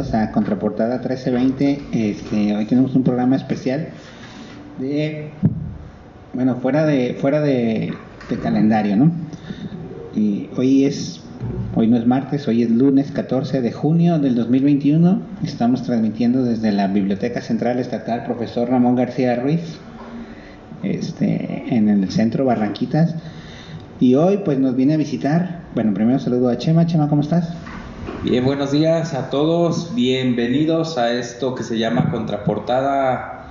bienvenidos a Contraportada 1320. Este, hoy tenemos un programa especial de, bueno, fuera de, fuera de, calendario, ¿no? Hoy es, hoy no es martes, hoy es lunes 14 de junio del 2021. Estamos transmitiendo desde la Biblioteca Central Estatal Profesor Ramón García Ruiz, este, en el centro Barranquitas. Y hoy pues nos viene a visitar, bueno, primero saludo a Chema. Chema, ¿cómo estás? Bien, buenos días a todos. Bienvenidos a esto que se llama Contraportada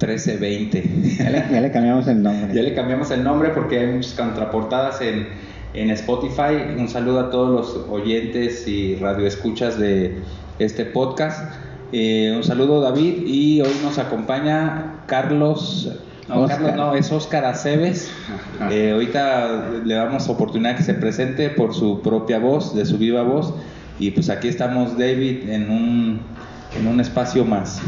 1320. Ya le, ya le cambiamos el nombre. ya le cambiamos el nombre porque hay muchas contraportadas en, en Spotify. Un saludo a todos los oyentes y radioescuchas de este podcast. Eh, un saludo David y hoy nos acompaña Carlos no, Carlos no, es Oscar Aceves. Eh, ahorita le damos oportunidad que se presente por su propia voz, de su viva voz. Y pues aquí estamos, David, en un, en un espacio más.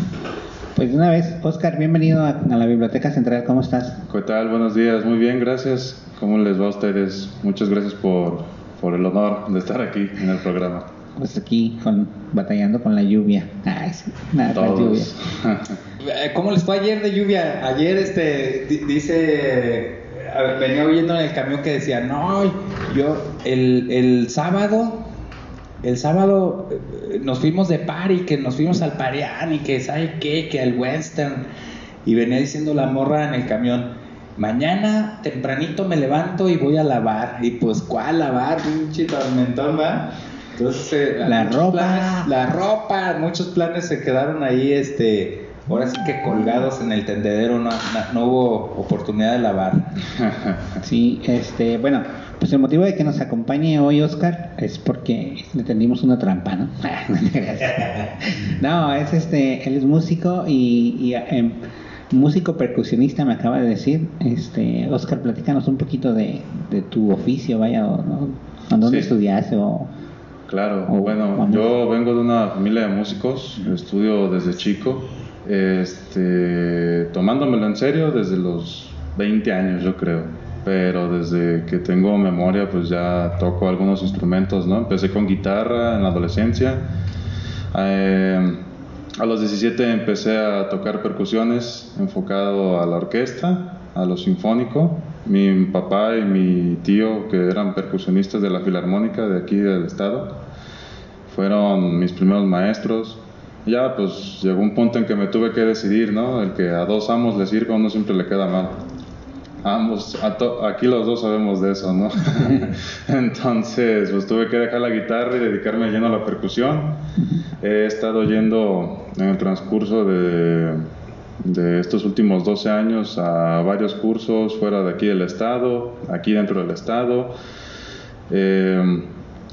Pues de una vez, Oscar, bienvenido a, la Biblioteca Central, ¿cómo estás? ¿Qué tal? Buenos días, muy bien, gracias. ¿Cómo les va a ustedes? Muchas gracias por, por el honor de estar aquí en el programa. Pues aquí con, batallando con la lluvia. Ay, sí, nada, la lluvia. ¿Cómo les fue ayer de lluvia? Ayer este dice venía oyendo en el camión que decía, no, yo el, el sábado el sábado eh, nos fuimos de party, que nos fuimos al Parián y que sabe qué, que al Western. Y venía diciendo la morra en el camión, mañana tempranito me levanto y voy a lavar. Y pues, ¿cuál lavar? Pinche tormentón, ¿va? Entonces, eh, la ropa. la ropa, muchos planes se quedaron ahí, este, ahora sí que colgados en el tendedero, no, no hubo oportunidad de lavar. sí, este, bueno pues el motivo de que nos acompañe hoy Oscar es porque le tendimos una trampa, ¿no? no, es este, él es músico y, em, músico percusionista me acaba de decir. Este, Oscar, platícanos un poquito de, tu oficio, vaya, o, dónde estudiaste o... Claro, bueno, yo vengo de una familia de músicos, estudio desde chico, este, tomándomelo en serio desde los 20 años, yo creo pero desde que tengo memoria pues ya toco algunos instrumentos, ¿no? Empecé con guitarra en la adolescencia. Eh, a los 17 empecé a tocar percusiones enfocado a la orquesta, a lo sinfónico. Mi papá y mi tío, que eran percusionistas de la Filarmónica de aquí del estado, fueron mis primeros maestros. Ya pues llegó un punto en que me tuve que decidir, ¿no? El que a dos amos les sirva, uno siempre le queda mal. Ambos, aquí los dos sabemos de eso, ¿no? Entonces, pues tuve que dejar la guitarra y dedicarme lleno a la percusión. He estado yendo en el transcurso de, de estos últimos 12 años a varios cursos fuera de aquí del estado, aquí dentro del estado. Eh,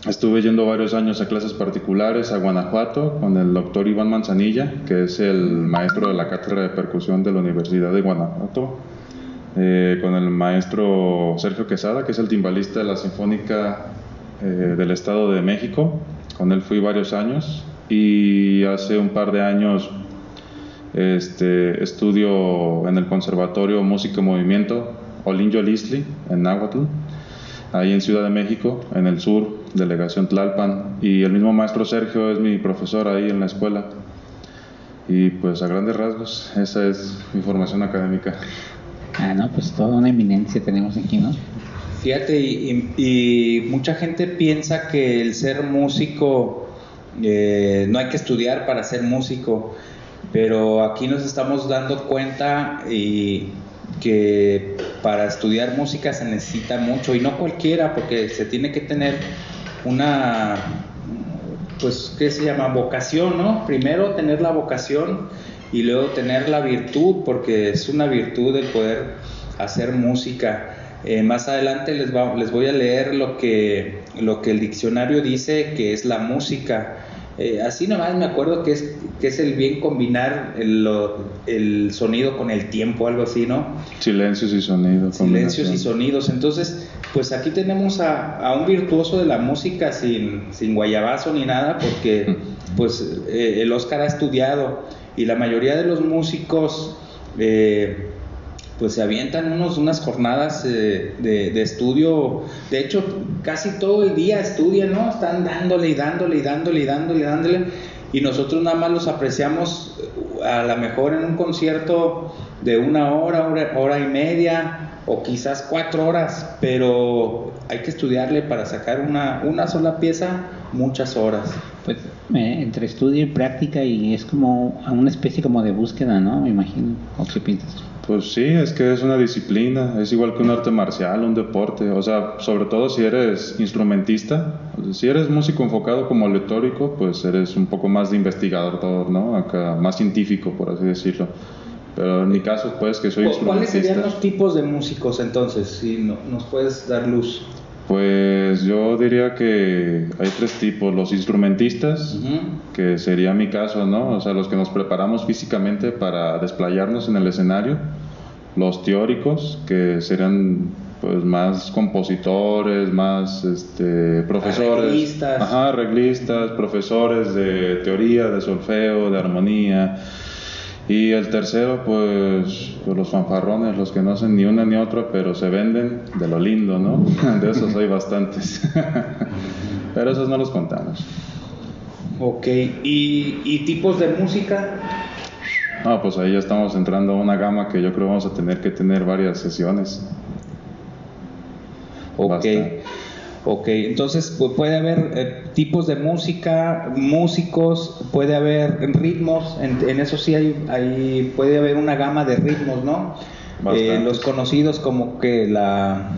estuve yendo varios años a clases particulares a Guanajuato con el doctor Iván Manzanilla, que es el maestro de la cátedra de percusión de la Universidad de Guanajuato. Eh, con el maestro Sergio Quesada, que es el timbalista de la Sinfónica eh, del Estado de México. Con él fui varios años y hace un par de años este, estudio en el Conservatorio Música Movimiento Olinjo Lisli en Nahuatl, ahí en Ciudad de México, en el sur, delegación Tlalpan. Y el mismo maestro Sergio es mi profesor ahí en la escuela. Y pues a grandes rasgos, esa es mi formación académica. Ah, no, pues toda una eminencia tenemos aquí, ¿no? Fíjate, y, mucha gente piensa que el ser músico, eh, no hay que estudiar para ser músico, pero aquí nos estamos dando cuenta y que para estudiar música se necesita mucho, y no cualquiera, porque se tiene que tener una, pues, ¿qué se llama? Vocación, ¿no? Primero tener la vocación y luego tener la virtud, porque es una virtud el poder hacer música. Eh, más adelante les, les voy a leer lo que, lo que el diccionario dice que es la música. Eh, así nomás me acuerdo que es, que es el bien combinar el, el, sonido con el tiempo, algo así, ¿no? Silencios y sonidos. Silencios y sonidos. Entonces, pues aquí tenemos a, a un virtuoso de la música sin, sin guayabazo ni nada, porque pues eh, el Oscar ha estudiado y la mayoría de los músicos eh, pues se avientan unos, unas jornadas eh, de, estudio, de hecho casi todo el día estudian, ¿no? Están dándole y dándole y dándole y dándole y dándole y nosotros nada más los apreciamos eh, a lo mejor en un concierto de una hora, hora, hora y media o quizás cuatro horas, pero hay que estudiarle para sacar una, una sola pieza muchas horas. Pues eh, entre estudio y práctica y es como una especie como de búsqueda, ¿no? Me imagino. ¿O qué piensas? Pues sí, es que es una disciplina, es igual que un arte marcial, un deporte, o sea, sobre todo si eres instrumentista, si eres músico enfocado como aleatórico, pues eres un poco más de investigador, ¿no? Acá, más científico, por así decirlo. Pero en mi caso, pues, que soy ¿Cuáles instrumentista. serían los tipos de músicos entonces? Si no- nos puedes dar luz. Pues yo diría que hay tres tipos, los instrumentistas, que sería mi caso, ¿no? O sea, los que nos preparamos físicamente para desplayarnos en el escenario, los teóricos, que serían pues más compositores, más este, profesores, Arreglistas. ajá, arreglistas, profesores de teoría, de solfeo, de armonía. Y el tercero, pues, pues los fanfarrones, los que no hacen ni una ni otra, pero se venden de lo lindo, ¿no? De esos hay bastantes. pero esos no los contamos. Ok, ¿Y, y tipos de música? Ah, pues ahí ya estamos entrando a una gama que yo creo vamos a tener que tener varias sesiones. Ok, Bastante. Ok, entonces pu- puede haber eh, tipos de música, músicos, puede haber ritmos, en, en eso sí hay, hay- puede haber una gama de ritmos, ¿no? Eh, los conocidos como que la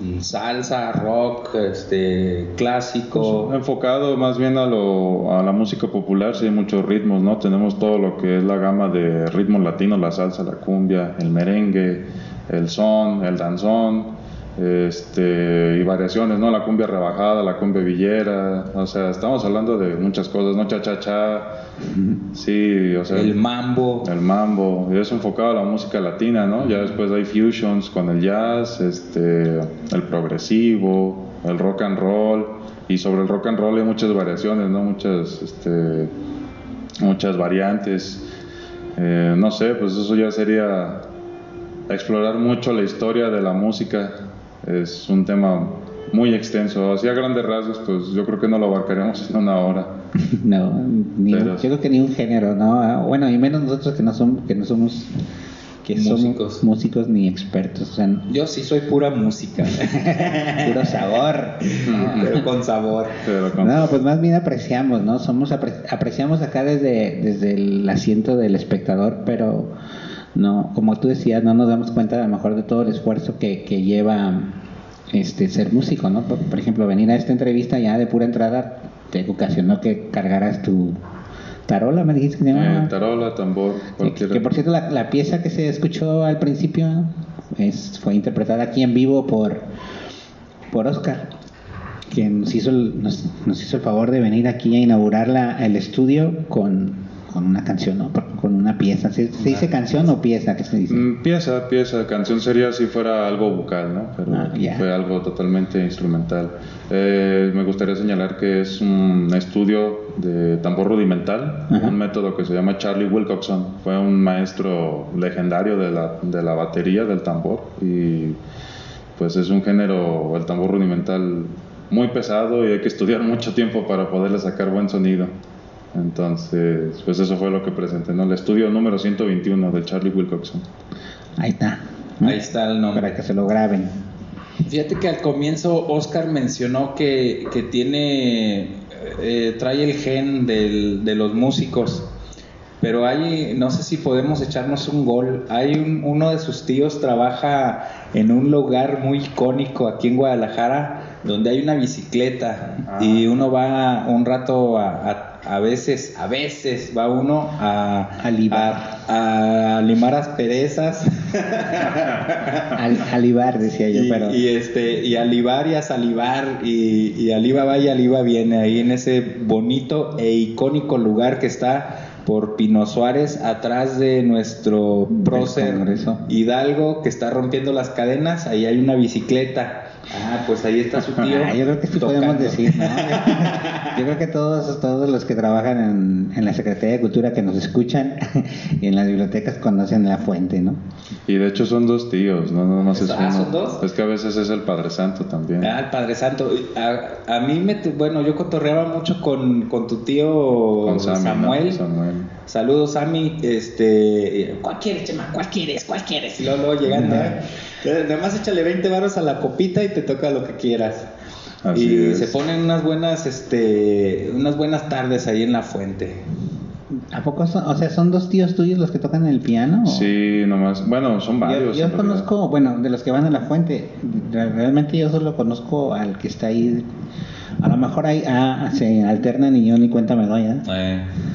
mm, salsa, rock, este, clásico. Pues, enfocado más bien a, lo, a la música popular, sí hay muchos ritmos, ¿no? Tenemos todo lo que es la gama de ritmos latinos, la salsa, la cumbia, el merengue, el son, el danzón, este, y variaciones, ¿no? La cumbia rebajada, la cumbia villera, o sea, estamos hablando de muchas cosas, ¿no? Cha-cha-cha, sí, o sea... el mambo. El mambo, y eso enfocado a la música latina, ¿no? Ya después hay fusions con el jazz, este, el progresivo, el rock and roll, y sobre el rock and roll hay muchas variaciones, ¿no? Muchas, este, muchas variantes. Eh, no sé, pues eso ya sería explorar mucho la historia de la música. Es un tema muy extenso. Así a grandes rasgos, pues yo creo que no lo abarcaremos en una hora. No, ni, Pero- yo creo que ni un género, ¿no? Ah, Bueno, y menos nosotros que no somos, que no somos, que Músicos. somos músicos ni expertos, o sea, Yo sí soy pura música, puro sabor. pero con sabor. Pero con- No, pues más bien apreciamos, ¿no? Somos apre- apreciamos acá desde, desde el asiento del espectador, pero no, como tú decías, no nos damos cuenta a lo mejor de todo el esfuerzo que, que lleva este ser músico, ¿no? Por, por ejemplo, venir a esta entrevista ya de pura entrada te ocasionó que cargaras tu tarola, me dijiste que. Eh, tarola, tambor, Que, que, por cierto, la, la pieza que se escuchó al principio es, fue interpretada aquí en vivo por, por Oscar, quien nos hizo, el, nos, nos hizo el favor de venir aquí a inaugurar la, el estudio con, con una canción, ¿no? con una pieza. ¿Se, se dice canción o pieza? ¿Qué se dice? Mm, Pieza, pieza, canción sería si fuera algo vocal, ¿no? Pero Ah, fue algo totalmente instrumental. Eh, me gustaría señalar que es un estudio de tambor rudimental, Ajá. un método que se llama Charlie Wilcoxon. Fue un maestro legendario de la, de la batería, del tambor, y pues es un género, el tambor rudimental, muy pesado y hay que estudiar mucho tiempo para poderle sacar buen sonido. Entonces, pues eso fue lo que presenté, ¿no? El estudio número 121 de Charlie Wilcoxon. Ahí está. ¿no? Ahí está el nombre. Para que se lo graben. Fíjate que al comienzo Oscar mencionó que, que tiene, eh, trae el gen del- de los músicos, pero hay, no sé si podemos echarnos un gol. Hay un- uno de sus tíos trabaja en un lugar muy icónico aquí en Guadalajara, donde hay una bicicleta Ah. y uno va un rato a, a- a veces, a veces va uno a, A libar. a, a limar asperezas. Al, decía yo, y, pero... y, este y alivar y a salivar y, y aliva va y aliva viene ahí en ese bonito e icónico lugar que está por Pino Suárez, atrás de nuestro prócer. Hidalgo, que está rompiendo las cadenas, ahí hay una bicicleta. Ah, pues ahí está su tío. Ah, yo creo que sí tocando. podemos decir, ¿no? Yo creo que todos, todos los que trabajan en, en la Secretaría de Cultura que nos escuchan y en las bibliotecas conocen la fuente, ¿no? Y de hecho son dos tíos, no nada más es Ah, uno. ¿son dos? Es que a veces es el Padre Santo también. Ah, el Padre Santo. A, a mí me, bueno, yo cotorreaba mucho con, con tu tío Con Sammy, ¿no? Samuel. Samuel. Saludos, Sammy. Este, ¿cuál quieres, Chema? ¿Cuál quieres? ¿Cuál quieres? Y luego, luego llegando, ¿eh? Eh, Nada más échale 20 varos a la copita y te toca lo que quieras. Así y es. se ponen unas buenas, este, unas buenas tardes ahí en la fuente. ¿A poco son, o sea, son dos tíos tuyos los que tocan el piano? o- Sí, nomás. Bueno, son Yo, varios. yo realidad. conozco, bueno, de los que van a la fuente, re- realmente yo solo conozco al que está ahí. A lo mejor ahí ah, se alternan y yo ni cuenta me doy, ¿eh? Pero-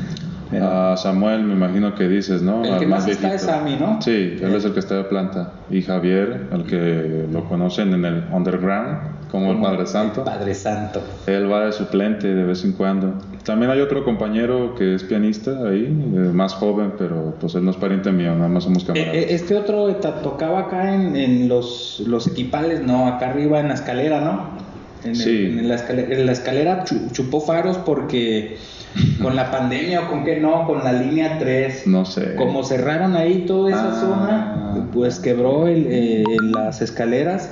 A Samuel, me imagino que dices, ¿no? El Al que más está viejito. es Sammy, ¿no? Sí, él es el que está de planta. Y Javier, el que lo conocen en el underground, como el Padre Santo. Padre Santo. Él va de suplente de vez en cuando. También hay otro compañero que es pianista ahí, eh, más joven, pero pues él no es pariente mío, nada más somos Eh, camaradas. eh, Este otro tocaba acá en, en los, los equipales, no, acá arriba en la escalera, ¿no? En, el- Sí. en la escalera, en la escalera chu- chupó faros porque con la pandemia o con qué no, con la línea 3. No sé. Como cerraron ahí toda esa Ah. zona, pues quebró el, eh, las escaleras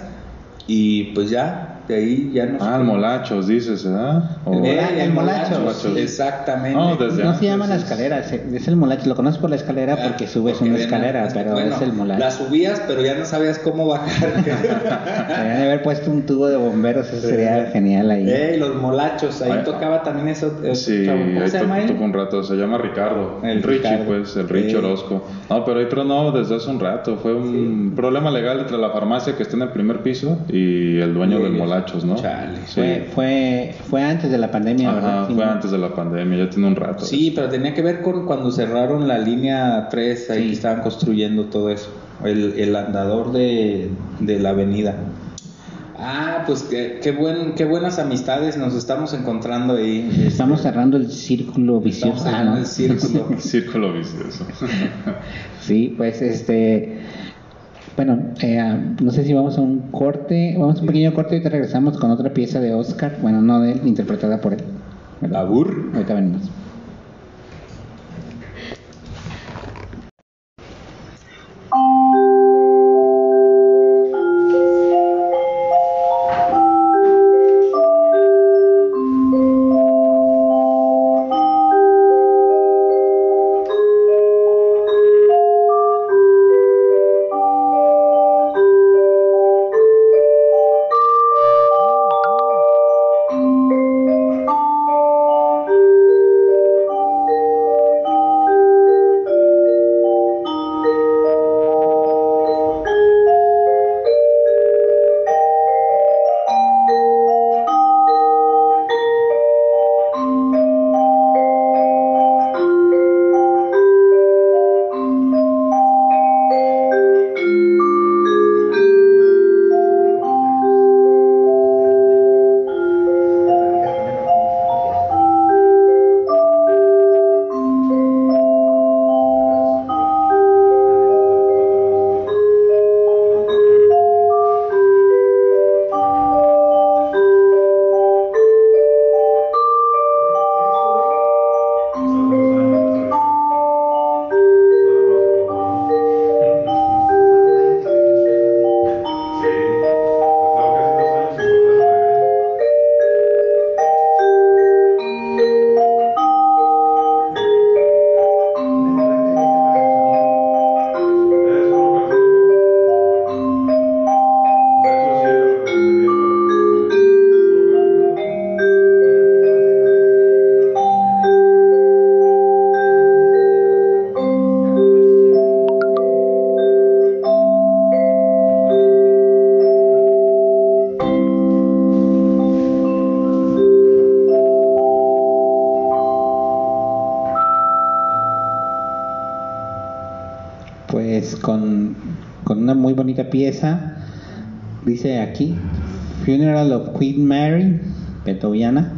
y pues ya, de ahí ya no Ah, el Molachos, dices, ¿verdad? O- El Eh, el molacho, sí. Exactamente. No, desde no antes se llama la es- escalera, es el molacho. Lo conozco por la escalera porque subes Porque una escalera, pero bueno, es el molacho. La subías, pero ya no sabías cómo bajar. Deberían de haber puesto un tubo de bomberos, eso sería genial ahí. Eh, los molachos, ahí Ay, tocaba también eso. eso, Sí, chavo. ¿Cómo ahí se llama tocó un rato, se llama Ricardo. El El Richie, Ricardo. pues, el Richie Sí. Orozco. No, pero ahí tronó desde hace un rato. Fue un problema legal entre la farmacia que está en el primer piso y el dueño del ellos. Molachos, ¿no? Chale. Sí. Fue, fue, fue antes de la pandemia, ¿verdad? Ajá, fue antes de la pandemia, ya tiene un rato. Sí, pero tenía que ver con cuando cerraron la línea 3, ahí Sí. que estaban construyendo todo eso. El, el andador de, de la avenida. Ah, pues qué, qué, buen, qué buenas amistades nos estamos encontrando ahí. Estamos cerrando el círculo vicioso. Estamos Ah, en ¿no? el círculo. Círculo vicioso. Sí, pues este. Bueno, eh, no sé si vamos a un corte, vamos a un pequeño corte y te regresamos con otra pieza de Oscar, bueno, no de él, interpretada por él. ¿verdad? Abur. Ahorita venimos. Funeral of Queen Mary, beethoveniana,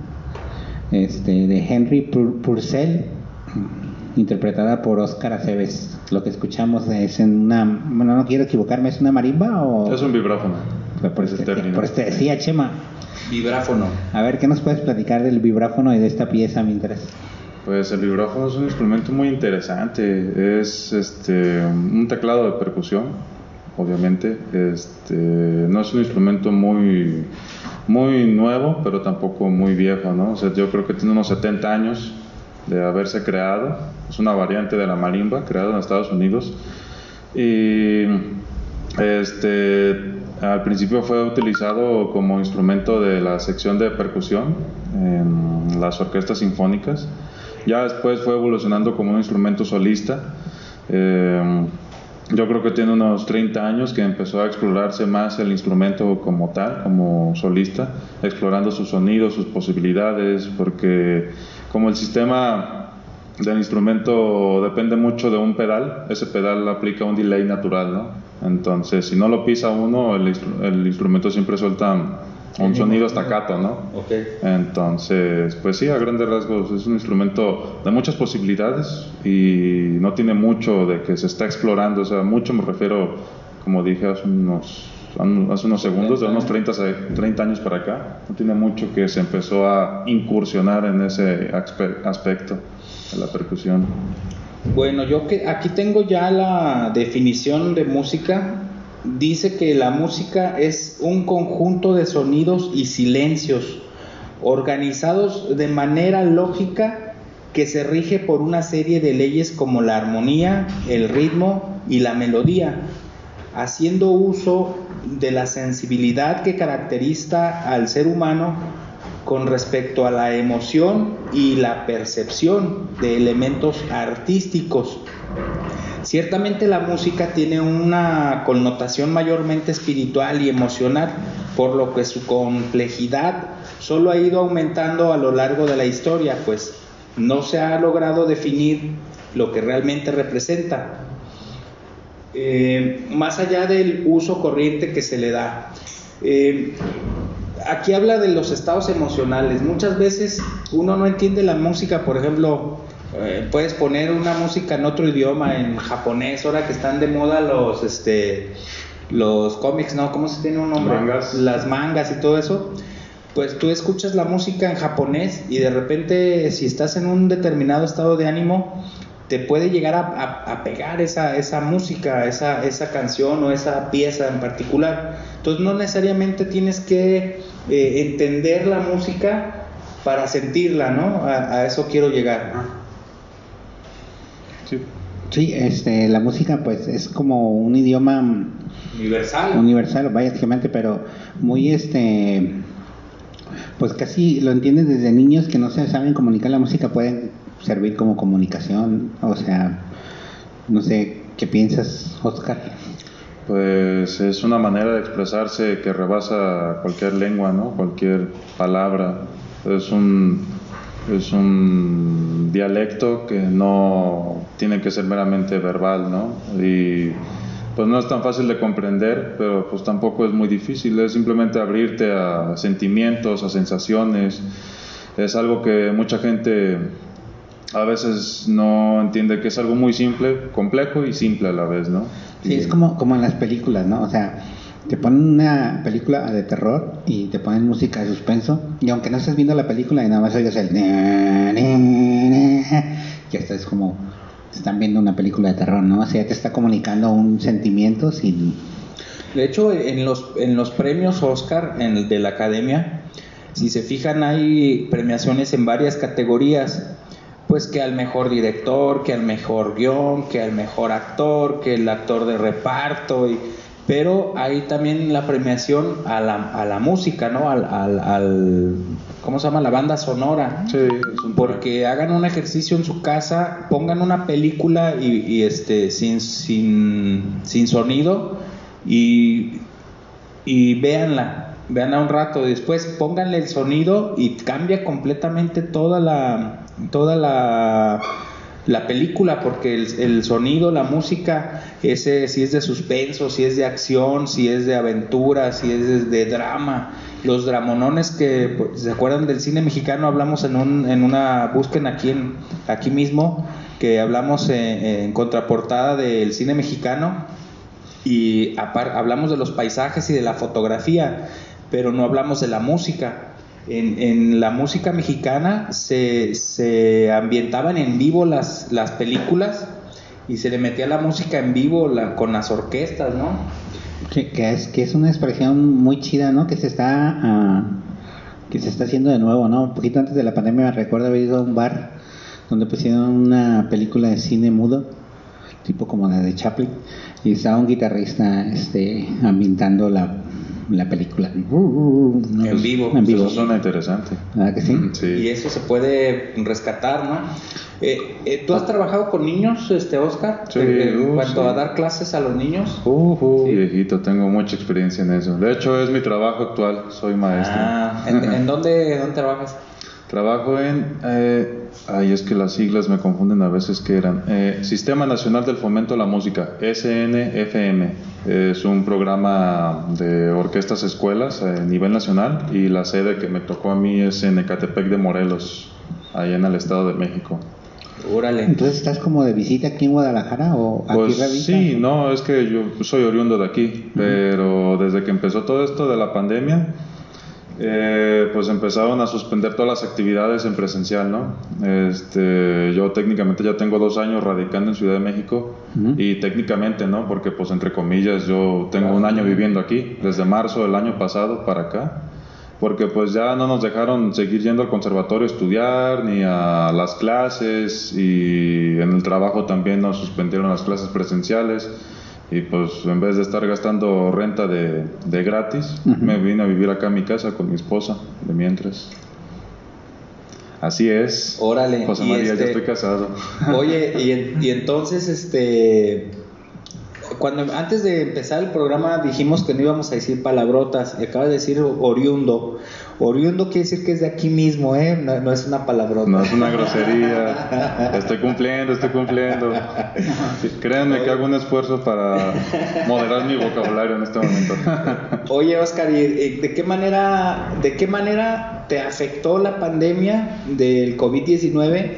este, de Henry Pur- Purcell. interpretada por Oscar Aceves. Lo que escuchamos es en una, bueno, no quiero equivocarme, ¿es una marimba o...? Es un vibráfono. Por, Ese este, término. por este decía Chema. Vibráfono. A ver, ¿qué nos puedes platicar del vibráfono y de esta pieza mientras? Pues el vibráfono es un instrumento muy interesante. Es este un teclado de percusión, obviamente. Este no es un instrumento muy muy nuevo, pero tampoco muy viejo, ¿no? O sea, yo creo que tiene unos 70 años de haberse creado. Es una variante de la marimba, creada en Estados Unidos. Y este al principio fue utilizado como instrumento de la sección de percusión en las orquestas sinfónicas. Ya después fue evolucionando como un instrumento solista. Eh, yo creo que tiene unos 30 años que empezó a explorarse más el instrumento como tal, como solista, explorando sus sonidos, sus posibilidades, porque como el sistema del instrumento depende mucho de un pedal, ese pedal aplica un delay natural, ¿no? Entonces, si no lo pisa uno, el, el instrumento siempre suelta un sonido staccato, ¿no? Ok. Entonces, pues sí, a grandes rasgos es un instrumento de muchas posibilidades y no tiene mucho de que se está explorando, o sea, mucho me refiero, como dije hace unos, hace unos segundos, de unos 30, se- 30 años para acá, no tiene mucho que se empezó a incursionar en ese aspe- aspecto de la percusión. Bueno, yo que aquí tengo ya la definición de música. Dice que la música es un conjunto de sonidos y silencios organizados de manera lógica que se rige por una serie de leyes como la armonía, el ritmo y la melodía, haciendo uso de la sensibilidad que caracteriza al ser humano con respecto a la emoción y la percepción de elementos artísticos. Ciertamente la música tiene una connotación mayormente espiritual y emocional, por lo que su complejidad solo ha ido aumentando a lo largo de la historia, pues no se ha logrado definir lo que realmente representa, eh, más allá del uso corriente que se le da. Eh, aquí habla de los estados emocionales. Muchas veces uno no entiende la música, por ejemplo, eh, puedes poner una música en otro idioma, en japonés, ahora que están de moda los, este, los cómics, ¿no? ¿Cómo se tiene un nombre? Mangas. Las mangas y todo eso. Pues tú escuchas la música en japonés y de repente, si estás en un determinado estado de ánimo, te puede llegar a, a- a pegar esa, esa música, esa, esa canción o esa pieza en particular. Entonces no necesariamente tienes que eh, entender la música para sentirla, ¿no? A, a eso quiero llegar. Sí. Este, la música pues es como un idioma Universal. universal, básicamente, pero muy este, pues casi lo entiendes desde niños que no se saben comunicar la música pueden servir como comunicación, o sea, no sé, ¿qué piensas, Oscar? Pues es una manera de expresarse que rebasa cualquier lengua, ¿no? Cualquier palabra. Es un, es un dialecto que no tiene que ser meramente verbal, ¿no? Y pues no es tan fácil de comprender, pero pues tampoco es muy difícil. Es simplemente abrirte a sentimientos, a sensaciones. Es algo que mucha gente a veces no entiende que es algo muy simple, complejo y simple a la vez, ¿no? Sí, es como, como en las películas, ¿no? O sea, te ponen una película de terror y te ponen música de suspenso y aunque no estés viendo la película y nada más oigas el... Ya estás como... Están viendo una película de terror, ¿no? O sea, te está comunicando un sentimiento sin... De hecho, en los, en los premios Oscar en de la Academia, si se fijan, hay premiaciones en varias categorías. Pues que al mejor director, que al mejor guion, que al mejor actor, que el actor de reparto. Y, pero hay también la premiación a la, a la música, ¿no? Al, al, al- ¿Cómo se llama? La banda sonora. Sí, Porque hagan un ejercicio en su casa, pongan una película y, y, este sin, sin, sin sonido y, y véanla, véanla un rato. Después pónganle el sonido y cambia completamente toda la toda la, la película porque el, el sonido, la música, ese si es de suspenso, si es de acción, si es de aventura, si es de, drama, los dramonones que pues, se acuerdan del cine mexicano, hablamos en un en una busquen aquí en aquí mismo que hablamos en, contraportada del cine mexicano y hablamos de los paisajes y de la fotografía, pero no hablamos de la música. En, la música mexicana se, se, ambientaban en vivo las, las películas y se le metía la música en vivo con las orquestas, ¿no? Que, es, que es una expresión muy chida, ¿no? Que se está ah, que se está haciendo de nuevo, ¿no? Un poquito antes de la pandemia me recuerdo haber ido a un bar donde pusieron una película de cine mudo, tipo como la de Chaplin, y estaba un guitarrista este, ambientando la, la película. en vivo. En vivo. Eso suena interesante. ¿Verdad que sí? sí? Y eso se puede rescatar, ¿no? Eh, eh, ¿Tú has trabajado con niños, este Oscar? Sí, en uh, cuanto sí. a dar clases a los niños. Uh, uh, Viejito, tengo mucha experiencia en eso. De hecho, es mi trabajo actual. Soy maestro. Ah, ¿en, en dónde, dónde trabajas? Trabajo en, eh, ay, es que las siglas me confunden a veces que eran, eh, Sistema Nacional del Fomento a la Música, SNFM, es un programa de orquestas escuelas a nivel nacional y la sede que me tocó a mí es en Ecatepec de Morelos, ahí en el Estado de México. Órale. Entonces, ¿estás como de visita aquí en Guadalajara o aquí Pues revisas? sí, no, es que yo soy oriundo de aquí, pero desde que empezó todo esto de la pandemia, eh, pues empezaron a suspender todas las actividades en presencial, ¿no? Este, yo técnicamente ya tengo dos años radicando en Ciudad de México Ujú. y técnicamente, ¿no? Porque pues entre comillas yo tengo un año viviendo aquí, desde marzo del año pasado para acá, porque pues ya no nos dejaron seguir yendo al conservatorio a estudiar ni a las clases y en el trabajo también nos suspendieron las clases presenciales. Y pues en vez de estar gastando renta de, de gratis, me vine a vivir acá a mi casa con mi esposa, de mientras. Así es. Órale. José y María, este- ya estoy casado. Oye, y, y entonces, este, cuando antes de empezar el programa dijimos que no íbamos a decir palabrotas, y acabas de decir oriundo. Oriundo quiere decir que es de aquí mismo, ¿eh? No, no es una palabrota. No es una grosería. Estoy cumpliendo, estoy cumpliendo. Créanme que hago un esfuerzo para moderar mi vocabulario en este momento. Oye, Oscar, ¿y y de qué manera, de qué manera te afectó la pandemia del COVID-19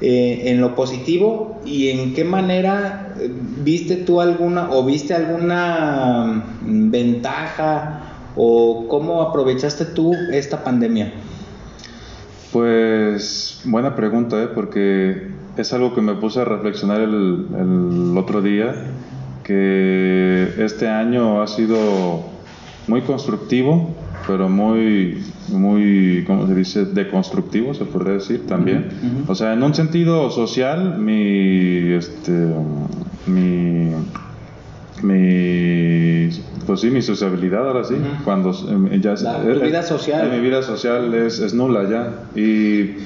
eh, en lo positivo y en qué manera eh, viste tú alguna o viste alguna mm, ventaja o cómo aprovechaste tú esta pandemia? Pues buena pregunta, ¿eh? porque es algo que me puse a reflexionar el, el otro día, que este año ha sido muy constructivo, pero muy, muy, ¿cómo se dice? Deconstructivo, se podría decir también. O sea, en un sentido social, mi, este, mi, mi, pues sí, mi sociabilidad ahora sí, cuando eh, ya La- tu vida social. mi vida social es, es nula ya y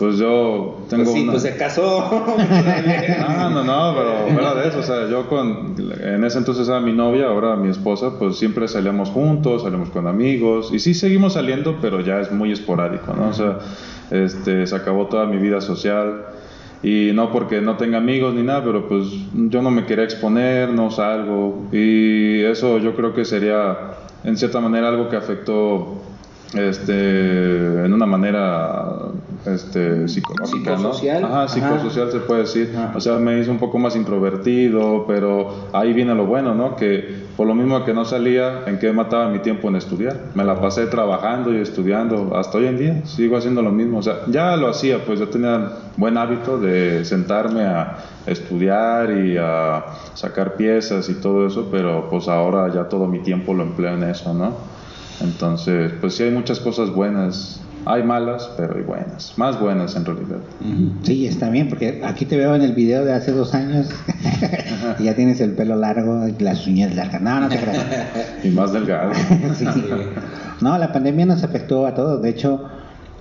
pues yo tengo Pues sí, una pues se casó. no, no, no, pero fuera de eso, o sea, yo con, en ese entonces era mi novia, ahora mi esposa, pues siempre salíamos juntos, salimos con amigos, y sí seguimos saliendo, pero ya es muy esporádico, ¿no? O sea, este, se acabó toda mi vida social, y no porque no tenga amigos ni nada, pero pues yo no me quería exponer, no salgo, y eso yo creo que sería, en cierta manera, algo que afectó este en una manera este psicológica Psicosocial. ¿no? Ajá, Ajá. psicosocial se puede decir. Ajá. O sea, me hizo un poco más introvertido, pero ahí viene lo bueno, ¿no? Que por lo mismo que no salía, ¿en qué mataba mi tiempo en estudiar? Me la pasé trabajando y estudiando hasta hoy en día, sigo haciendo lo mismo. O sea, ya lo hacía, pues yo tenía buen hábito de sentarme a estudiar y a sacar piezas y todo eso, pero pues ahora ya todo mi tiempo lo empleo en eso, ¿no? Entonces, pues sí hay muchas cosas buenas. Hay malas, pero hay buenas. Más buenas en realidad. Sí, está bien, porque aquí te veo en el video de hace dos años y ya tienes el pelo largo las uñas largas. No, no te creas. Y más delgado. Sí. No, la pandemia nos afectó a todos. De hecho,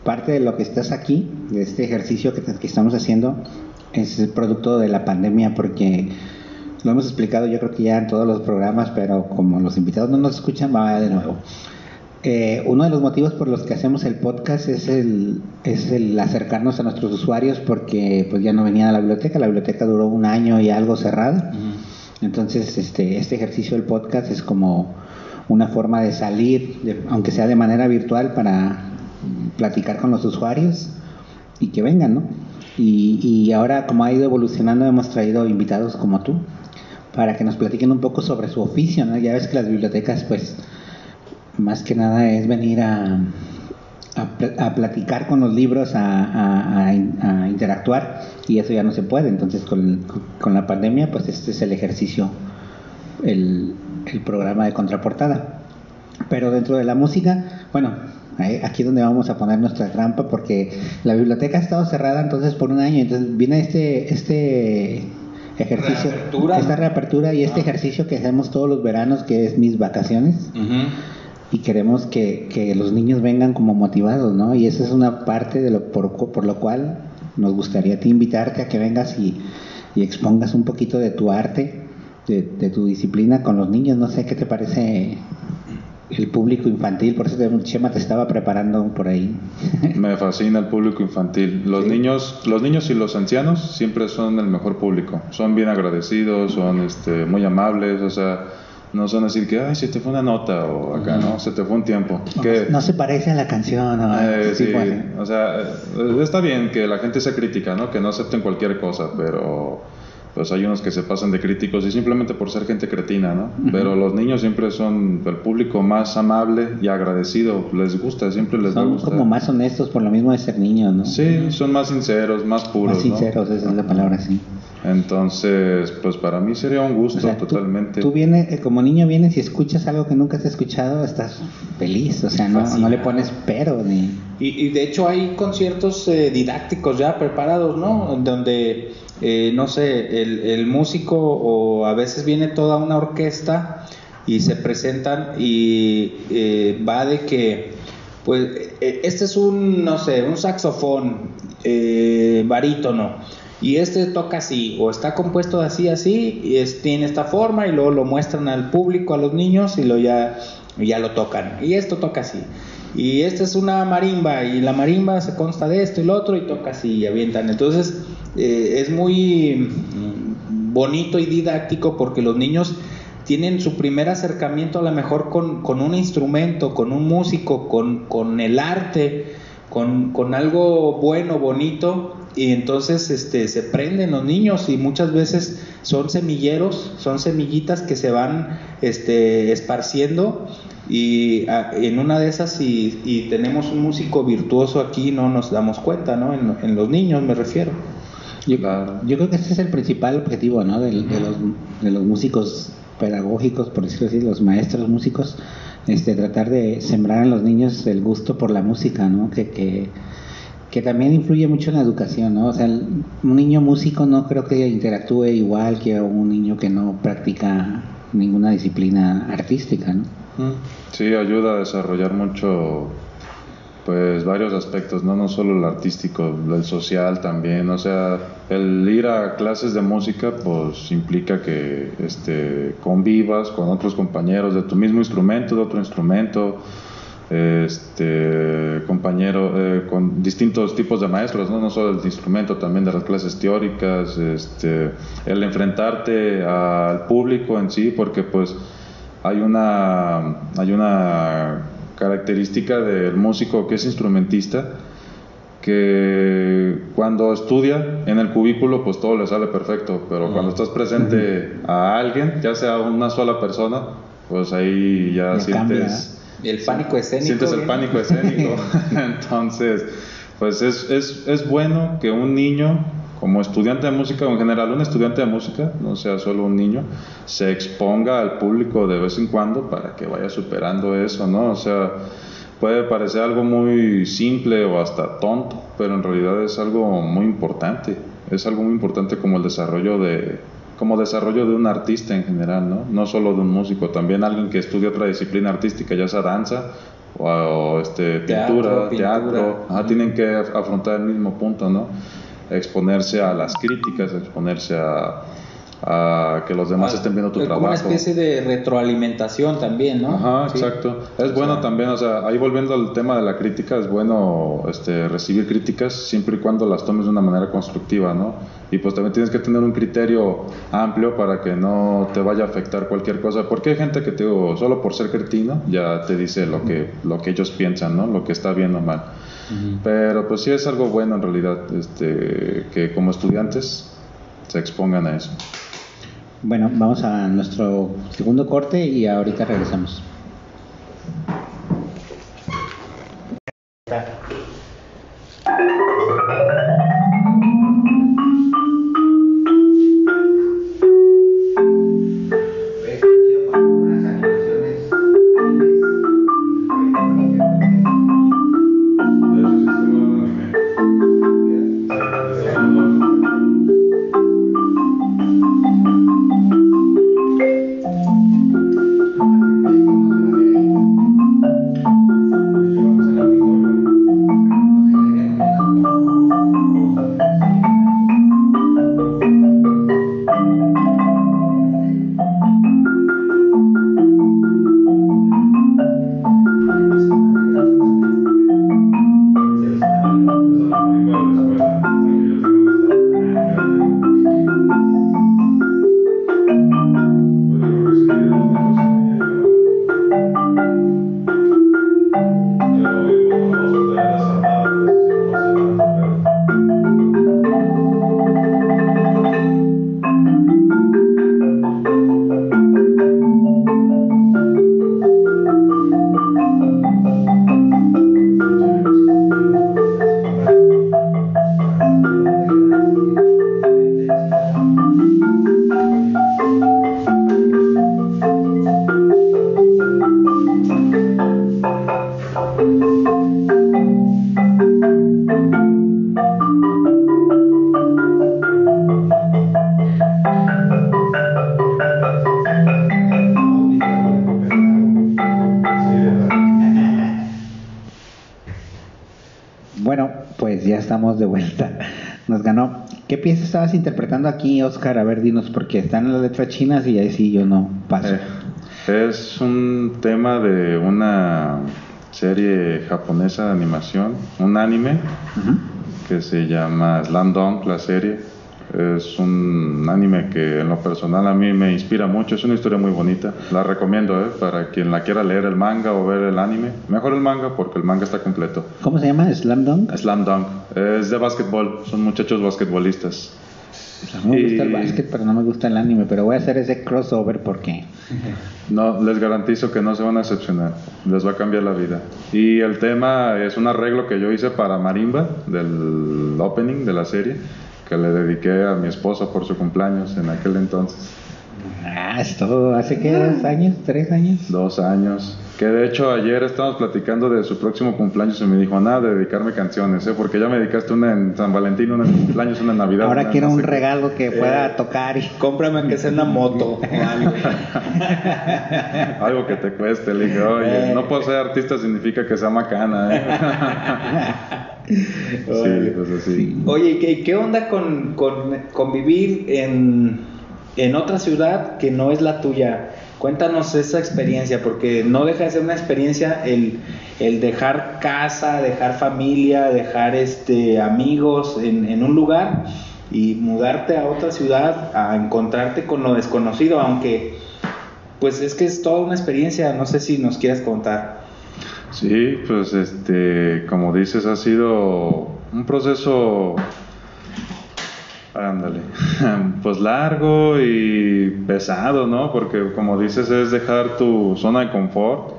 parte de lo que estás aquí, de este ejercicio que, que estamos haciendo, es el producto de la pandemia porque lo hemos explicado yo creo que ya en todos los programas, pero como los invitados no nos escuchan, va de nuevo. Eh, uno de los motivos por los que hacemos el podcast es el, es el acercarnos a nuestros usuarios porque pues ya no venía a la biblioteca, la biblioteca duró un año y algo cerrada. Entonces, este, este ejercicio del podcast es como una forma de salir, de- aunque sea de manera virtual, para platicar con los usuarios y que vengan, ¿no? Y, y ahora, como ha ido evolucionando, hemos traído invitados como tú para que nos platiquen un poco sobre su oficio, ¿no? Ya ves que las bibliotecas, pues, más que nada es venir a, a, platicar con los libros, a, a, interactuar, y eso ya no se puede. Entonces, con, con, la pandemia, pues este es el ejercicio, el, el programa de contraportada. Pero dentro de la música, bueno, aquí es donde vamos a poner nuestra trampa porque la biblioteca ha estado cerrada entonces por un año, entonces viene este este ejercicio, esta reapertura y este ah. ejercicio que hacemos todos los veranos que es mis vacaciones. Y queremos que, que, los niños vengan como motivados, ¿no? Y esa es una parte de lo por, por lo cual nos gustaría te invitarte a que vengas y, y expongas un poquito de tu arte, de, de, tu disciplina con los niños. No sé qué te parece el público infantil, por eso Chema te estaba preparando por ahí. Me fascina el público infantil. Los niños, los niños y los ancianos siempre son el mejor público. Son bien agradecidos, son este, muy amables, o sea, no son decir que, ay, se te fue una nota o acá, ¿no? Se te fue un tiempo. No, que, no se parece a la canción. Eh, sí, o sea, eh, está bien que la gente sea crítica, ¿no? Que no acepten cualquier cosa, pero pues hay unos que se pasan de críticos y simplemente por ser gente cretina, ¿no? Pero los niños siempre son el público más amable y agradecido, les gusta, siempre les son gusta. como más honestos por lo mismo de ser niños, ¿no? Sí, son más sinceros, más puros. Más sinceros, esa es la palabra, sí. Entonces, pues para mí sería un gusto totalmente. Tú, vienes, eh, como niño vienes y escuchas algo que nunca has escuchado, estás feliz, o sea, no, no le pones pero ni... Y, y de hecho hay conciertos eh, didácticos ya preparados, ¿no? Donde eh, no sé, el, músico o a veces viene toda una orquesta y se presentan y eh, va de que, pues, eh, este es un, no sé, un saxofón barítono y este toca así o está compuesto así, así y tiene esta forma y luego lo muestran al público, a los niños y luego ya, ya lo tocan y esto toca así. Y esta es una marimba y la marimba se consta de esto y lo otro y toca así y avientan. Entonces eh, es muy mm, bonito y didáctico porque los niños tienen su primer acercamiento a lo mejor con, con un instrumento, con un músico, con, con el arte, con, con, algo bueno, bonito, y entonces este, se prenden los niños y muchas veces son semilleros, son semillitas que se van este, esparciendo y ah, en una de esas, si y tenemos un músico virtuoso aquí, no nos damos cuenta, ¿no? En, los niños me refiero. Yo, yo, creo que ese es el principal objetivo, ¿no? De, los, de los músicos pedagógicos, por decirlo así, los maestros músicos, este, tratar de sembrar en los niños el gusto por la música, ¿no? Que, que, que también influye mucho en la educación, ¿no? O sea, un niño músico no creo que interactúe igual que un niño que no practica ninguna disciplina artística, ¿no? Sí, ayuda a desarrollar mucho, pues varios aspectos, no, no solo el artístico, el social también, o sea, el ir a clases de música, pues implica que este, convivas con otros compañeros de tu mismo instrumento, de otro instrumento, este compañero eh, con distintos tipos de maestros, ¿no? no solo el instrumento, también de las clases teóricas, este, el enfrentarte al público en sí, porque pues hay una, hay una característica del músico que es instrumentista que cuando estudia en el cubículo pues todo le sale perfecto, pero cuando estás presente a alguien, ya sea una sola persona, pues ahí ya sientes... El pánico escénico. Sientes el pánico escénico. Entonces, pues es, es, es bueno que un niño como estudiante de música o en general un estudiante de música, no sea solo un niño, se exponga al público de vez en cuando para que vaya superando eso, ¿no? O sea, puede parecer algo muy simple o hasta tonto, pero en realidad es algo muy importante, es algo muy importante como el desarrollo de como desarrollo de un artista en general, ¿no? No solo de un músico, también alguien que estudia otra disciplina artística, ya sea danza o, este, pintura, teatro, tienen que afrontar el mismo punto, ¿no? Exponerse a las críticas, exponerse a, a que los demás estén viendo tu trabajo. Una especie de retroalimentación también, ¿no? Ajá, Sí. exacto. Es bueno también, o sea, ahí volviendo al tema de la crítica, es bueno este, recibir críticas siempre y cuando las tomes de una manera constructiva, ¿no? Y pues también tienes que tener un criterio amplio para que no te vaya a afectar cualquier cosa, porque hay gente que te digo, solo por ser cretino ya te dice lo que, lo que ellos piensan, ¿no? Lo que está bien o mal. Pero pues sí es algo bueno en realidad, este, que como estudiantes se expongan a eso. Bueno, vamos a nuestro segundo corte y ahorita regresamos. Aquí, Oscar? A ver, dinos, porque están las letras chinas y ahí sí yo no paso. Eh, es un tema de una serie japonesa de animación, un anime Ujú. que se llama Slam Dunk, la serie. Es un anime que en lo personal a mí me inspira mucho, es una historia muy bonita. La recomiendo ¿eh? para quien la quiera leer el manga o ver el anime. Mejor el manga porque el manga está completo. ¿Cómo se llama? ¿Slam Dunk? Slam Dunk es de básquetbol, son muchachos basquetbolistas. Me gusta el básquet, pero no me gusta el anime. Pero voy a hacer ese crossover porque No, les garantizo que no se van a decepcionar, les va a cambiar la vida. Y el tema es un arreglo que yo hice para Marimba, del opening de la serie, que le dediqué a mi esposa por su cumpleaños en aquel entonces, Ah, esto hace qué, dos años, tres años. dos años. Que de hecho ayer estábamos platicando de su próximo cumpleaños y me dijo, nada de dedicarme canciones, ¿eh? porque ya me dedicaste una en San Valentín, una en cumpleaños, una en Navidad. Ahora una quiero no un sé qué". regalo que pueda tocar y Cómprame que sea una moto o algo. Algo que te cueste, le dije, oye, no por ser artista significa que sea macana, ¿eh? sí, pues así. Oye, ¿y ¿qué, qué onda con, con, con vivir en, en otra ciudad que no es la tuya? Cuéntanos esa experiencia, porque no deja de ser una experiencia el, el dejar casa, dejar familia, dejar este amigos en, en un lugar y mudarte a otra ciudad a encontrarte con lo desconocido, aunque pues es que es toda una experiencia, no sé si nos quieras contar. Sí, pues este, como dices, ha sido un proceso, ándale, pues largo y pesado, ¿no? Porque como dices, es dejar tu zona de confort,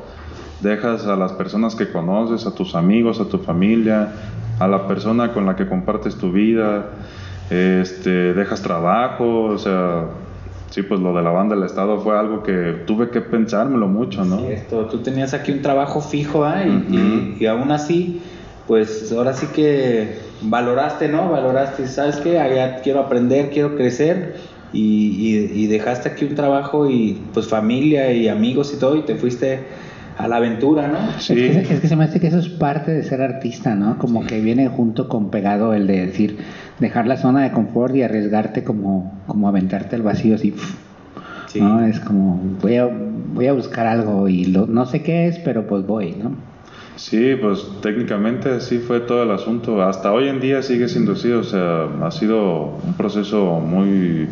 dejas a las personas que conoces, a tus amigos, a tu familia, a la persona con la que compartes tu vida, este, dejas trabajo, o sea, sí, pues lo de la banda del Estado fue algo que tuve que pensármelo mucho, ¿no? Esto, tú tenías aquí un trabajo fijo, ¿ah? y, y- Ujú. y aún así, pues ahora sí que valoraste, ¿no? Valoraste, ¿sabes qué? Allá quiero aprender, quiero crecer y, y- y dejaste aquí un trabajo y pues familia y amigos y todo y te fuiste a la aventura, ¿no? Es, que, es que se me hace que eso es parte de ser artista, ¿no? Como que viene junto con pegado el de decir, dejar la zona de confort y arriesgarte como, como aventarte al vacío así. Sí. ¿no? Es como, voy a, voy a buscar algo y lo, no sé qué es, pero pues voy, ¿no? Sí, pues técnicamente así fue todo el asunto. Hasta hoy en día sigue siendo así, o sea, ha sido un proceso muy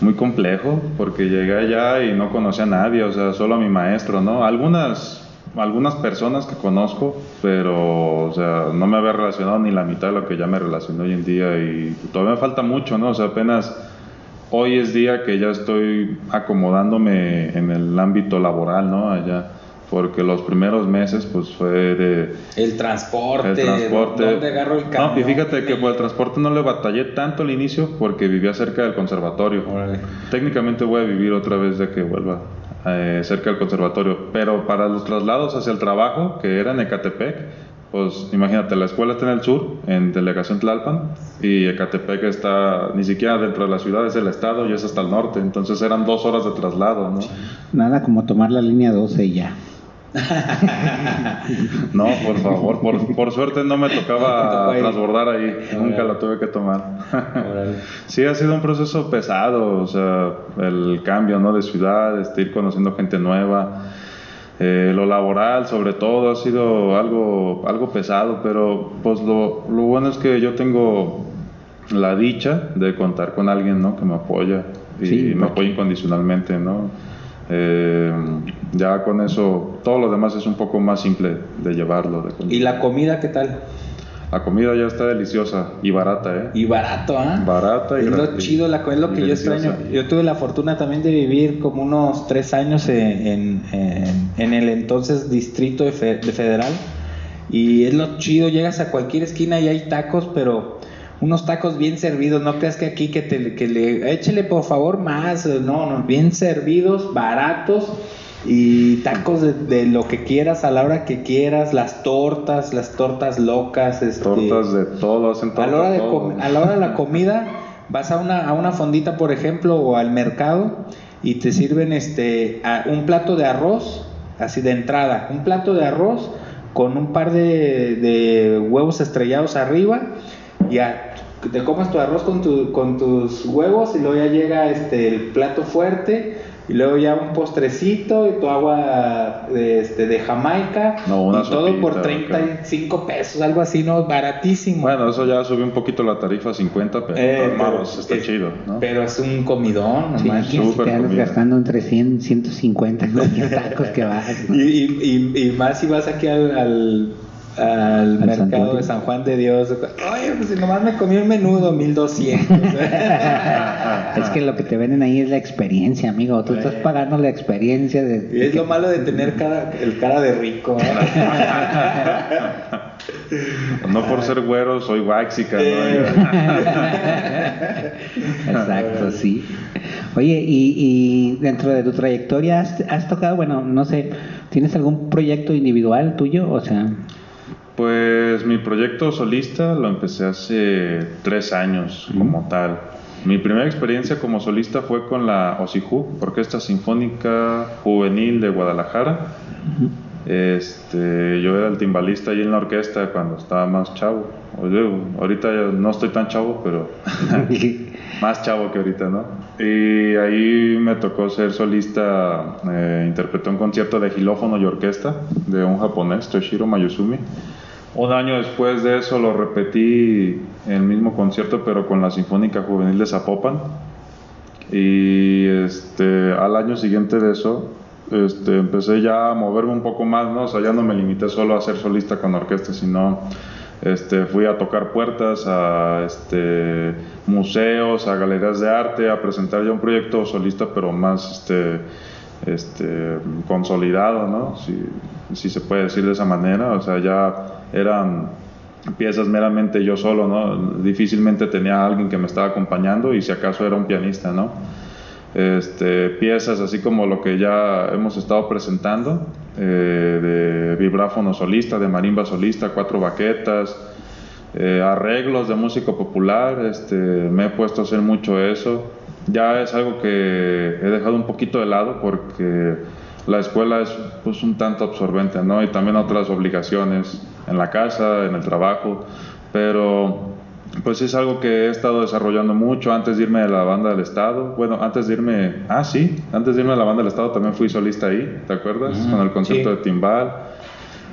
muy complejo porque llegué allá y no conocía a nadie, o sea, solo a mi maestro, ¿no? Algunas algunas personas que conozco, pero o sea, no me había relacionado ni la mitad de lo que ya me relaciono hoy en día y todavía me falta mucho, ¿no? O sea, apenas hoy es día que ya estoy acomodándome en el ámbito laboral, ¿no? Allá porque los primeros meses pues fue de el transporte, el transporte. ¿dónde agarro el camión? No, y fíjate que por el transporte no le batallé tanto al inicio porque vivía cerca del conservatorio. Órale. Técnicamente voy a vivir otra vez de que vuelva eh, cerca del conservatorio, pero para los traslados hacia el trabajo, que era en Ecatepec, pues imagínate, la escuela está en el sur, en Delegación Tlalpan, y Ecatepec está ni siquiera dentro de la ciudad, es el estado y es hasta el norte, entonces eran dos horas de traslado, ¿no? Nada como tomar la línea 12 y ya. No, por favor, por, por suerte no me tocaba transbordar ahí, nunca Órale. la tuve que tomar. Sí, ha sido un proceso pesado, o sea, el cambio ¿no? de ciudad, este, ir conociendo gente nueva, eh, lo laboral sobre todo ha sido algo, algo pesado, pero pues lo, lo bueno es que yo tengo la dicha de contar con alguien ¿no? que me apoya y Sí, me apoya incondicionalmente, ¿no? Eh, ya con eso, todo lo demás es un poco más simple de llevarlo. De ¿Y la comida qué tal? la comida ya está deliciosa y barata, ¿eh? Y barato, ¿ah? Barata y Es lo chido, la, es lo que yo extraño. Yo tuve la fortuna también de vivir como unos tres años en, en, en- en el entonces distrito de, Fe- de Federal. Y es lo chido, llegas a cualquier esquina y hay tacos, pero unos tacos bien servidos. No creas que aquí que, te, que le échele por favor más. No, no, bien servidos, baratos. Y tacos de, de lo que quieras a la hora que quieras, las tortas, las tortas locas, este, Tortas de todo, hacen a tortas la hora de todo. a la hora de la comida vas a una, a una fondita por ejemplo o al mercado y te sirven este a- un plato de arroz así de entrada un plato de arroz con un par de, de huevos estrellados arriba y a- te comes tu arroz con, tu- con tus huevos y luego ya llega este el plato fuerte y luego ya un postrecito y tu agua de, este, de Jamaica No, una y todo por sopita, 35 pesos, algo así, ¿no? Baratísimo. Bueno, eso ya subió un poquito la tarifa a 50, pero Eh, pero está es- chido, ¿no? Pero es un comidón, no Sí, manches. si te gastando entre 100, 150 en cualquier tacos que vas. ¿no? Y, y, y, y más si vas aquí al, al, al mercado de San Juan de Dios. Oye, pues si nomás me comí un menudo, 1200. Es que lo que te venden ahí es la experiencia, amigo. Tú estás pagando la experiencia de. Y es lo malo de tener cara, el cara de rico. No por ser güero, soy waxica, Eh. ¿no? Exacto, sí. Oye, y, y dentro de tu trayectoria has, has tocado, bueno, no sé, ¿tienes algún proyecto individual tuyo? O sea, Pues mi proyecto solista lo empecé hace tres años como tal. Mi primera experiencia como solista fue con la OSIJU, Orquesta Sinfónica Juvenil de Guadalajara. Este, yo era el timbalista ahí en la orquesta cuando estaba más chavo. Oye, ahorita no estoy tan chavo, pero más chavo que ahorita, ¿no? Y ahí me tocó ser solista, eh, interpreté un concierto de xilófono y orquesta de un japonés, Toshiro Mayuzumi. Un año después de eso lo repetí el mismo concierto, pero con la Sinfónica Juvenil de Zapopan. Y este, al año siguiente de eso, este, empecé ya a moverme un poco más, ¿no? O sea, ya no me limité solo a ser solista con orquesta, sino este, fui a tocar puertas a este, museos, a galerías de arte, a presentar ya un proyecto solista, pero más este, este, consolidado, ¿no? Si, se puede decir de esa manera, o sea, ya eran piezas meramente yo solo, ¿no? Difícilmente tenía alguien que me estaba acompañando y si acaso era un pianista, ¿no? Este, piezas así como lo que ya hemos estado presentando, eh, de vibráfono solista, de marimba solista, cuatro baquetas, eh, arreglos de música popular, este, me he puesto a hacer mucho eso. Ya es algo que he dejado un poquito de lado porque la escuela es pues un tanto absorbente, ¿no? Y también otras obligaciones en la casa, en el trabajo, pero pues es algo que he estado desarrollando mucho antes de irme a la banda del Estado. Bueno, antes de irme, ah, sí, antes de irme a la banda del Estado también fui solista ahí, ¿te acuerdas? Con el concierto de Timbal.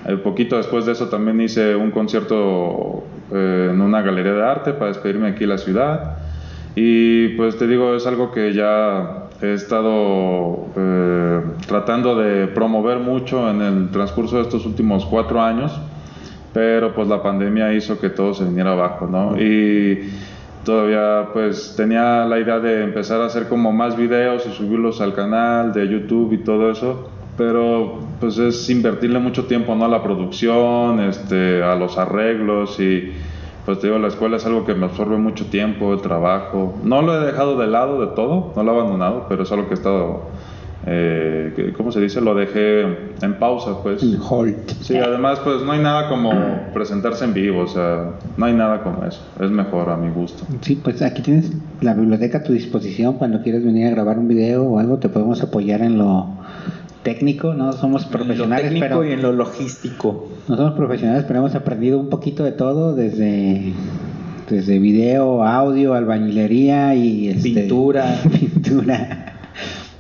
Un poquito después de eso también hice un concierto eh, en una galería de arte para despedirme aquí en la ciudad. Y pues te digo, es algo que ya he estado eh, tratando de promover mucho en el transcurso de estos últimos cuatro años pero pues la pandemia hizo que todo se viniera abajo, ¿no? Y todavía pues tenía la idea de empezar a hacer como más videos y subirlos al canal de YouTube y todo eso, pero pues es invertirle mucho tiempo, ¿no? A la producción, este, a los arreglos y pues te digo, la escuela es algo que me absorbe mucho tiempo, el trabajo. No lo he dejado de lado de todo, no lo he abandonado, pero es algo que he estado eh, ¿cómo se dice? Lo dejé en pausa, pues. hold. Sí, además, pues no hay nada como presentarse en vivo, o sea, no hay nada como eso. Es mejor a mi gusto. Sí, pues aquí tienes la biblioteca a tu disposición. Cuando quieras venir a grabar un video o algo, te podemos apoyar en lo técnico, no somos profesionales, en lo técnico y en lo logístico. No somos profesionales, pero hemos aprendido un poquito de todo desde desde video, audio, albañilería y este, pintura, pintura.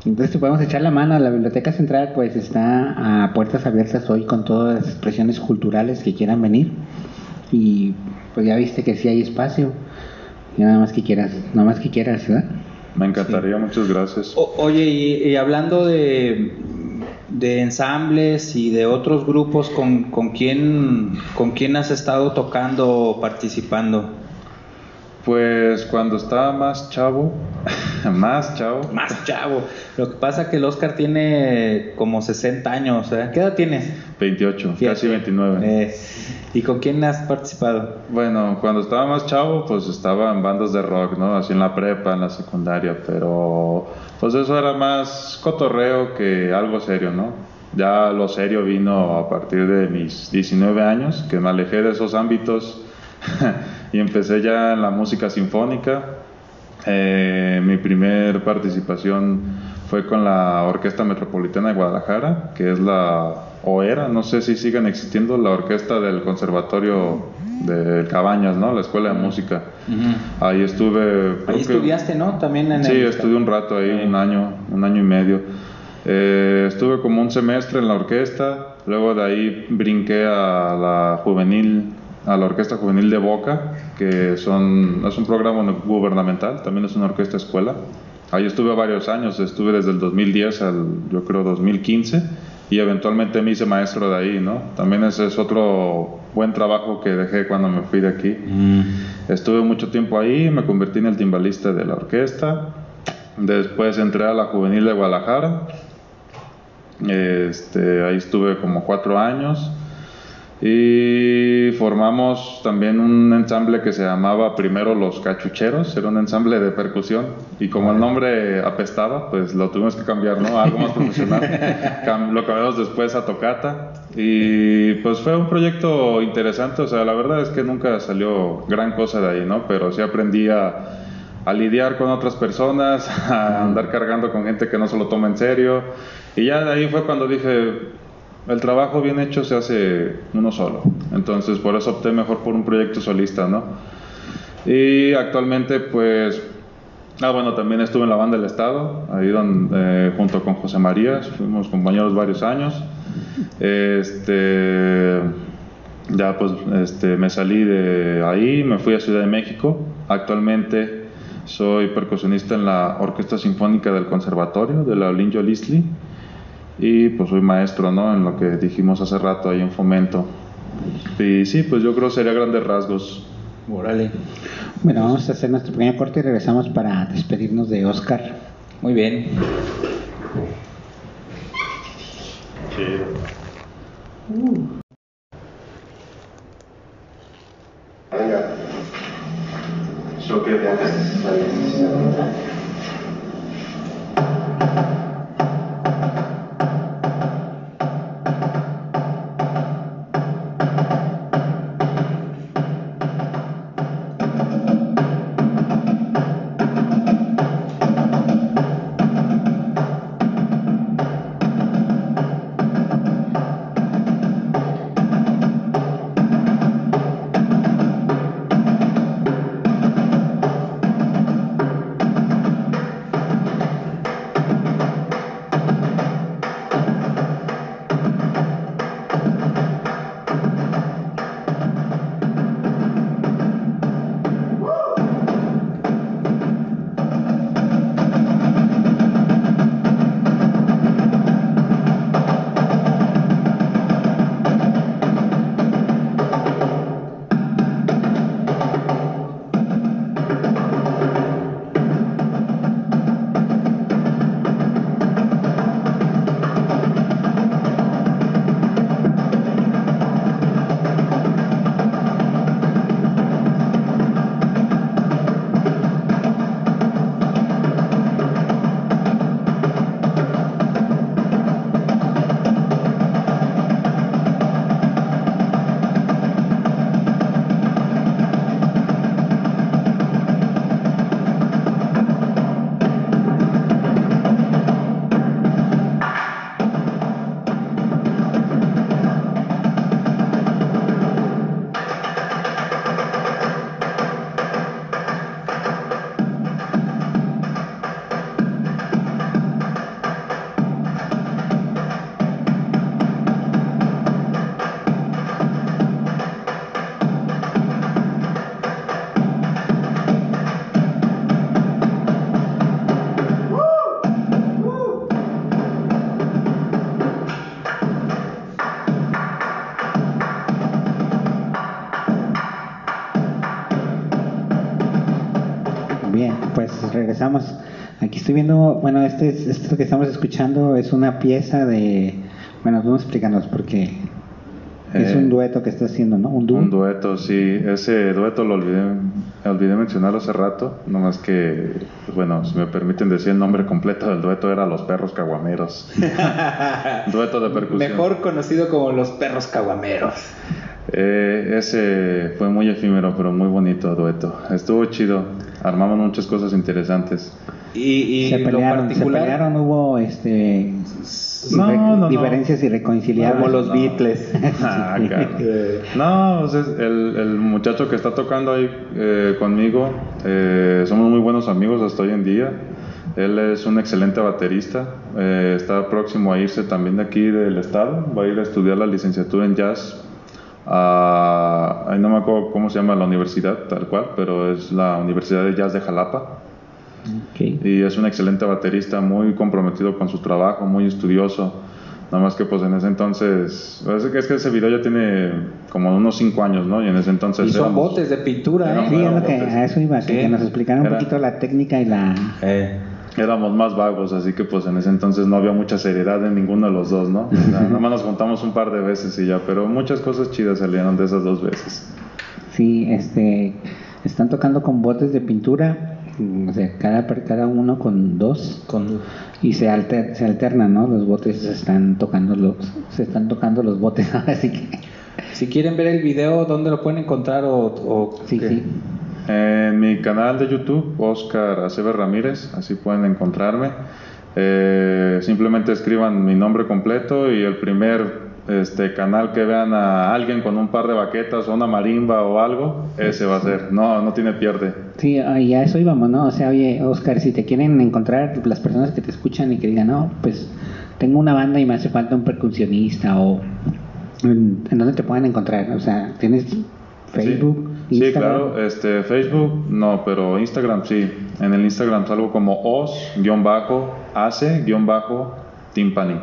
Entonces te podemos echar la mano. La Biblioteca Central pues está a puertas abiertas hoy con todas las expresiones culturales que quieran venir. Y pues ya viste que sí hay espacio. Y nada más que quieras, nada más que quieras, ¿verdad? Me encantaría, muchas gracias. oye, y, hablando de, de ensambles y de otros grupos, ¿con, con, quién, ¿con quién has estado tocando o participando? Pues cuando estaba más chavo, más chavo. Más chavo. Lo que pasa es que el Oscar tiene como 60 años. ¿eh? ¿Qué edad tienes? 28, casi 29. Eh, ¿Y con quién has participado? Bueno, cuando estaba más chavo, pues estaba en bandas de rock, ¿no? Así en la prepa, en la secundaria, pero pues eso era más cotorreo que algo serio, ¿no? Ya lo serio vino a partir de mis 19 años, que me alejé de esos ámbitos y empecé ya en la música sinfónica. Eh, mi primer participación fue con la Orquesta Metropolitana de Guadalajara, que es la, o era, no sé si siguen existiendo, la orquesta del Conservatorio de Cabañas, ¿no? La Escuela de Música. Ahí estuve... Ahí estudiaste, ¿no? También en Sí, estudié un rato ahí, un año, un año y medio. Eh, estuve como un semestre en la orquesta, luego de ahí brinqué a la juvenil a la Orquesta Juvenil de Boca, que son, es un programa gubernamental, también es una orquesta escuela. Ahí estuve varios años, estuve desde el 2010 al, yo creo, 2015 y eventualmente me hice maestro de ahí, ¿no? También ese es otro buen trabajo que dejé cuando me fui de aquí. Mm. Estuve mucho tiempo ahí, me convertí en el timbalista de la orquesta. Después entré a la Juvenil de Guadalajara. Este, ahí estuve como cuatro años. Y formamos también un ensamble que se llamaba primero Los Cachucheros, era un ensamble de percusión y como el nombre apestaba, pues lo tuvimos que cambiar, ¿no? algo más profesional. lo cambiamos después a Tocata y pues fue un proyecto interesante, o sea, la verdad es que nunca salió gran cosa de ahí, ¿no? Pero sí aprendí a, a lidiar con otras personas, a andar cargando con gente que no se lo toma en serio y ya de ahí fue cuando dije el trabajo bien hecho se hace uno solo. Entonces, por eso opté mejor por un proyecto solista, ¿no? Y actualmente, pues, ah, bueno, también estuve en la banda del Estado, ahí donde, eh, junto con José María, fuimos compañeros varios años. Este, ya pues, este, me salí de ahí, me fui a Ciudad de México. Actualmente soy percusionista en la Orquesta Sinfónica del Conservatorio de la Olinjo Lisli y pues soy maestro, ¿no? En lo que dijimos hace rato ahí en Fomento. Y sí, pues yo creo que sería grandes rasgos. Órale. Bueno, vamos a hacer nuestro pequeño corte y regresamos para despedirnos de Oscar. Muy bien. Venga. Yo creo que regresamos. Aquí estoy viendo, bueno, este, es- esto que estamos escuchando es una pieza de, bueno, vamos explícanos porque es Eh, un dueto que está haciendo, ¿no? Un dúo. Un dueto, sí. Ese dueto lo olvidé, olvidé mencionarlo hace rato. Nomás que, bueno, si me permiten decir el nombre completo del dueto, era Los Perros Caguameros. dueto de percusión. Mejor conocido como los perros caguameros. Eh, ese fue muy efímero, pero muy bonito dueto. Estuvo chido. Armamos muchas cosas interesantes. Y, y se lo pelearon, se pelearon, hubo este No, no, no. diferencias irreconciliables. como los No. Beatles. Ah, claro. No, pues es el, el muchacho que está tocando ahí eh, conmigo, eh, somos muy buenos amigos hasta hoy en día. Él es un excelente baterista, eh, está próximo a irse también de aquí del estado, va a ir a estudiar la licenciatura en jazz. A- ahí no me acuerdo cómo se llama la universidad, tal cual, pero es la Universidad de Jazz de Jalapa. Ok. Y es un excelente baterista, muy comprometido con su trabajo, muy estudioso. Nada más que pues en ese entonces, es que, es que ese video ya tiene como unos 5 años, ¿no? Y en ese entonces... Y son éramos- botes de pintura, ¿eh? Sí, es lo que, a eso iba, que, Sí. que nos explicaran un Era- poquito la técnica y la... Eh, Éramos más vagos, así que pues en ese entonces no había mucha seriedad en ninguno de los dos, ¿no? O sea, nada más nos juntamos un par de veces y ya, pero muchas cosas chidas salieron de esas dos veces. Sí, este, están tocando con botes de pintura, o sea, cada, per- cada uno con dos con, y se, alter, se alternan, ¿no? Los botes se están tocando los, se están tocando los botes, así que si quieren ver el video, ¿dónde lo pueden encontrar? O, o sí, qué? sí. En mi canal de YouTube, Oscar Aceves Ramírez, así pueden encontrarme. Eh, simplemente escriban mi nombre completo y el primer este, canal que vean a alguien con un par de baquetas o una marimba o algo, ese va a ser. No, no tiene pierde. Sí, ah, y a eso íbamos, ¿no? O sea, oye, Oscar, si te quieren encontrar las personas que te escuchan y que digan, no, pues tengo una banda y me hace falta un percusionista o en, ¿en dónde te pueden encontrar? O sea, ¿tienes Facebook? Sí, sí, claro. Este, Facebook no, pero Instagram sí. En el Instagram salgo como os-ace-timpani.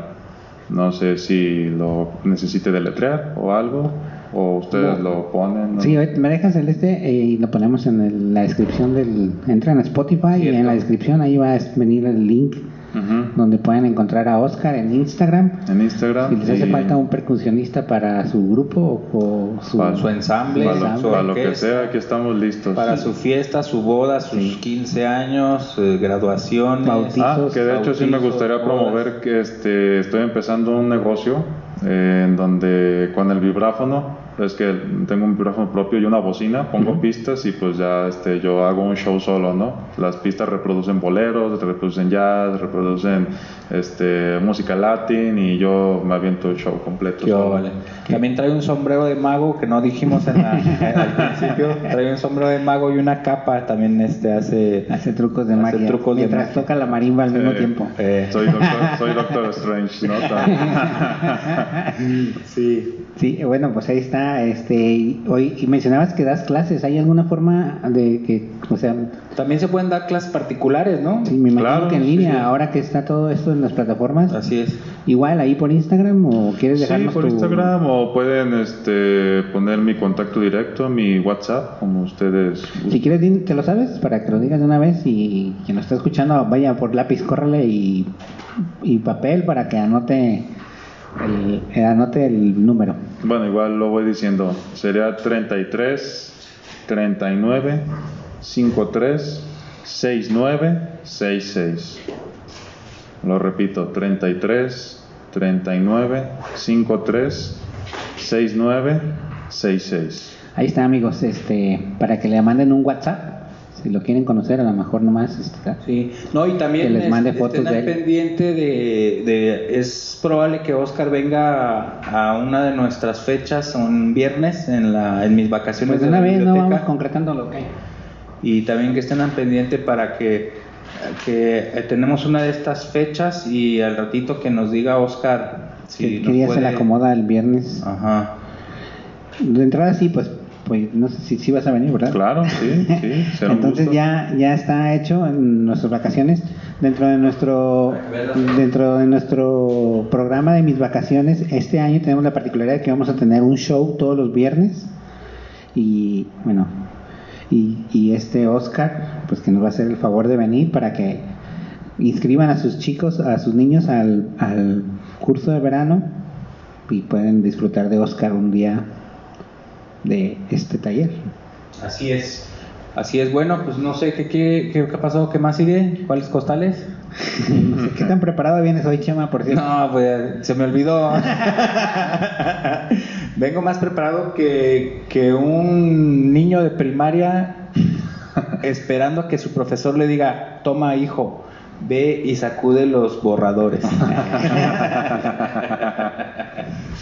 No sé si lo necesite deletrear o algo, o ustedes No. lo ponen. ¿no? Sí, me dejas el este eh, y lo ponemos en el- la descripción del... Entra en Spotify y en la descripción ahí va a venir el link Donde pueden encontrar a Oscar en Instagram. En Instagram. Si les hace y falta un percusionista para su grupo o, o su... Para su ensamble, para, su lo, para lo que sea, aquí estamos listos. Para su fiesta, su boda, sus Sí. 15 años, eh, graduaciones. Bautizos. Ah, que de hecho sí me gustaría bodas. promover que este, estoy empezando un negocio eh, en donde con el vibráfono, es que tengo un vibráfono propio y una bocina, pongo pistas y pues ya este, yo hago un show solo, ¿no? Las pistas reproducen boleros, reproducen jazz, reproducen este, música latín y yo me aviento el show completo. Vale. También trae un sombrero de mago que no dijimos en la- al principio. Trae un sombrero de mago y una capa. También este hace. Hace trucos de Hace magia. trucos de mientras magia. toca la marimba al mismo Eh, tiempo. eh, Soy doctor, soy doctor Strange, ¿no? Sí. Sí, bueno, pues ahí está. Este, y hoy y mencionabas que das clases. ¿Hay alguna forma de que, o sea, También se pueden dar clases particulares, ¿no? sí, me imagino Claro, que en sí, línea, sí. ahora que está todo esto en las plataformas, Así es. igual ahí por Instagram o quieres Sí, dejarnos por tu- Instagram o pueden este, poner mi contacto directo, mi WhatsApp, como ustedes Si quieres, te lo sabes para que lo digas de una vez y quien nos está escuchando vaya por lápiz, córrele y, y papel para que anote el, eh, anote el número. Bueno, igual lo voy diciendo. Sería 33 39 53 69 66. Lo repito, 33 39 53 69 66. Ahí está, amigos, este, para que le manden un WhatsApp. Si lo quieren conocer, a lo mejor nomás. Este, Sí, no, y también Que les mande es- fotos de él. pendiente de, de- es probable que Oscar venga a, a una de nuestras fechas, un viernes, en, la, en mis vacaciones pues de una la vez no biblioteca. vamos concretando lo que hay. y también que estén al pendiente para que, que eh, tenemos una de estas fechas y al ratito que nos diga Oscar si ¿Qué, nos qué día se puede- le acomoda el viernes? Ajá. De entrada sí, pues, pues no sé si, si vas a venir, ¿verdad? Claro, sí, sí. será un Entonces gusto. ya, ya está hecho en nuestras vacaciones. Dentro de nuestro dentro de nuestro programa de mis vacaciones, este año tenemos la particularidad de que vamos a tener un show todos los viernes. Y bueno, y, y este Oscar, pues que nos va a hacer el favor de venir para que inscriban a sus chicos, a sus niños al, al curso de verano y pueden disfrutar de Oscar un día de este taller. Así es. Así es, bueno, pues no sé qué, qué, qué, qué ha pasado, qué más sigue, cuáles costales. No sé, ¿Qué tan preparado vienes hoy, Chema, por cierto? No, pues se me olvidó. Vengo más preparado que, que un niño de primaria esperando a que su profesor le diga, toma hijo, ve y sacude los borradores.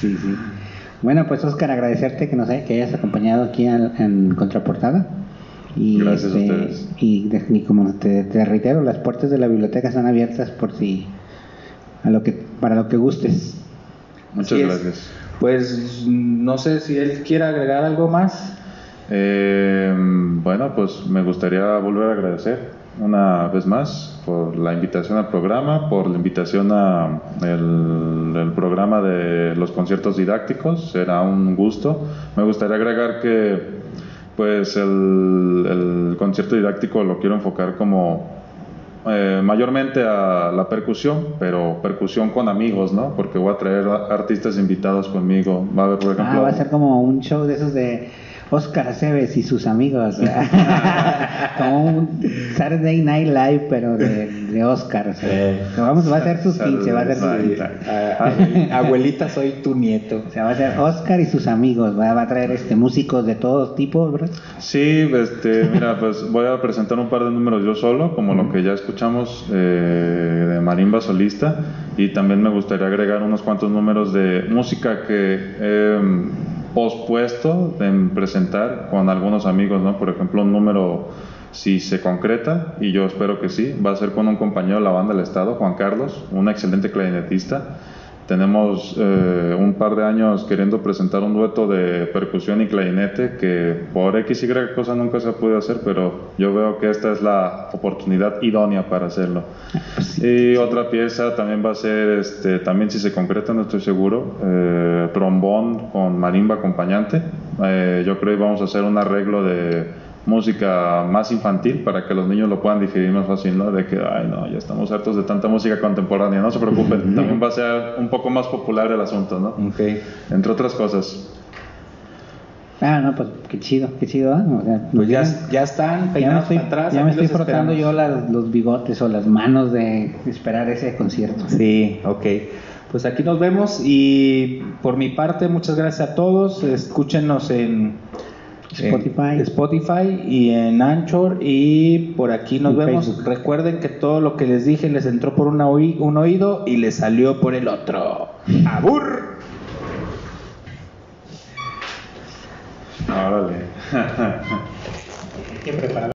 Sí, sí. Bueno, pues Oscar, agradecerte que nos hay- que hayas acompañado aquí al- en Contraportada. Y, Gracias a este, ustedes. Y, de- y como te, te reitero, las puertas de la biblioteca están abiertas por si a lo que para lo que gustes. Muchas Así es. gracias. Pues no sé si él quiere agregar algo más. Eh, bueno, pues me gustaría volver a agradecer una vez más por la invitación al programa, por la invitación a el, programa de los conciertos didácticos, será un gusto. Me gustaría agregar que pues el, el concierto didáctico lo quiero enfocar como eh, mayormente a la percusión, pero percusión con amigos, ¿no? Porque voy a traer artistas invitados conmigo. Va a haber, por ejemplo, Ah, va a ser como un show de esos de Oscar Aceves y sus amigos. como un Saturday Night Live, pero de, de Oscar. o sea, Eh. vamos, va a ser sus 15, va a ser sus Saturday 15. Night Ah, Abuelita, soy tu nieto. O sea, va a ser Oscar y sus amigos. Va, va a traer este músicos de todos tipos, ¿verdad? Sí, este, mira, pues voy a presentar un par de números yo solo, como lo que ya escuchamos eh, de marimba solista, y también me gustaría agregar unos cuantos números de música que he mm, pospuesto en presentar con algunos amigos, ¿no? Por ejemplo, un número, si se concreta, y yo espero que sí, va a ser con un compañero de la banda del Estado, Juan Carlos, un excelente clarinetista. Tenemos eh, un par de años queriendo presentar un dueto de percusión y clarinete que por X y cosa nunca se ha podido hacer, pero yo veo que esta es la oportunidad idónea para hacerlo. Y otra pieza también va a ser, este, también si se concreta, no estoy seguro, eh, trombón con marimba acompañante. Eh, yo creo que vamos a hacer un arreglo de música más infantil para que los niños lo puedan digerir más fácil, ¿no? De que, ay, no, ya estamos hartos de tanta música contemporánea, no se preocupen, también va a ser un poco más popular el asunto, ¿no? Ok. Entre otras cosas. Ah, no, pues qué chido, qué chido. O sea, Pues ya, ya, están ya me peinados estoy, para atrás. ya me estoy frotando yo las- los bigotes o las manos de esperar ese concierto. Sí, ok. Pues aquí nos vemos y por mi parte muchas gracias a todos. Escúchenos en Spotify. en Spotify y en Anchor y por aquí nos vemos. Facebook. Recuerden que todo lo que les dije les entró por una oí- un oído y les salió por el otro. ¡Abur! Órale. Hay que preparar